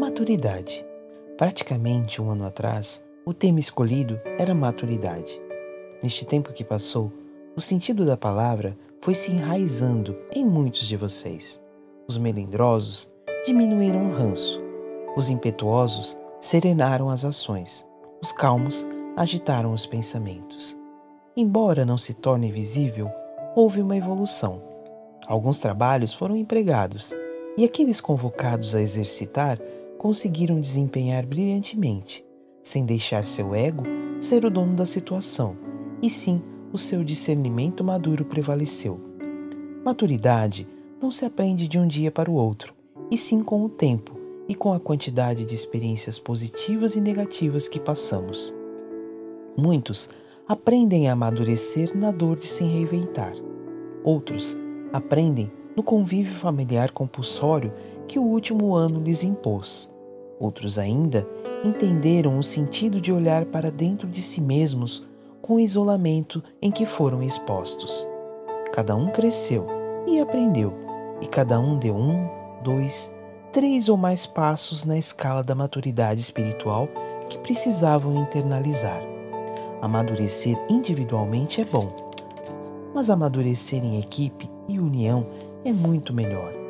Maturidade. Praticamente um ano atrás, o tema escolhido era maturidade. Neste tempo que passou, o sentido da palavra foi se enraizando em muitos de vocês. Os melindrosos diminuíram o ranço, os impetuosos serenaram as ações, os calmos agitaram os pensamentos. Embora não se torne visível, houve uma evolução. Alguns trabalhos foram empregados e aqueles convocados a exercitar conseguiram desempenhar brilhantemente, sem deixar seu ego ser o dono da situação, e sim o seu discernimento maduro prevaleceu. Maturidade não se aprende de um dia para o outro, e sim com o tempo e com a quantidade de experiências positivas e negativas que passamos. Muitos aprendem a amadurecer na dor de se reinventar. Outros aprendem no convívio familiar compulsório que o último ano lhes impôs. Outros ainda entenderam o sentido de olhar para dentro de si mesmos com o isolamento em que foram expostos. Cada um cresceu e aprendeu, e cada um deu um, dois, três ou mais passos na escala da maturidade espiritual que precisavam internalizar. Amadurecer individualmente é bom, mas amadurecer em equipe e união é muito melhor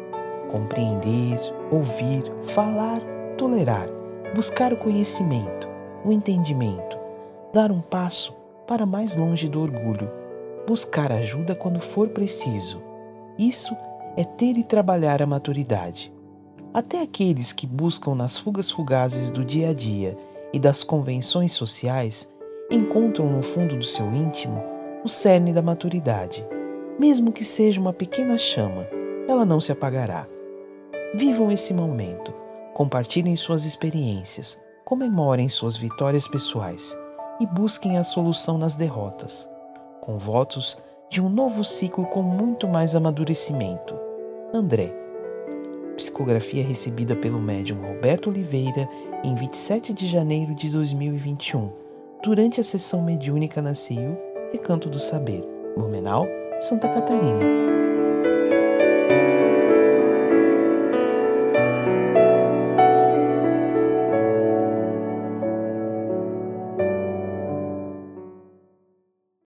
compreender, ouvir, falar, tolerar, buscar o conhecimento, o entendimento, dar um passo para mais longe do orgulho, buscar ajuda quando for preciso. Isso é ter e trabalhar a maturidade. Até aqueles que buscam nas fugas fugazes do dia a dia e das convenções sociais encontram no fundo do seu íntimo o cerne da maturidade. Mesmo que seja uma pequena chama, ela não se apagará. Vivam esse momento, compartilhem suas experiências, comemorem suas vitórias pessoais e busquem a solução nas derrotas, com votos de um novo ciclo com muito mais amadurecimento. André. Psicografia recebida pelo médium Roberto Oliveira em 27 de janeiro de 2021, durante a sessão mediúnica na CIU Recanto do Saber, Blumenau, Santa Catarina.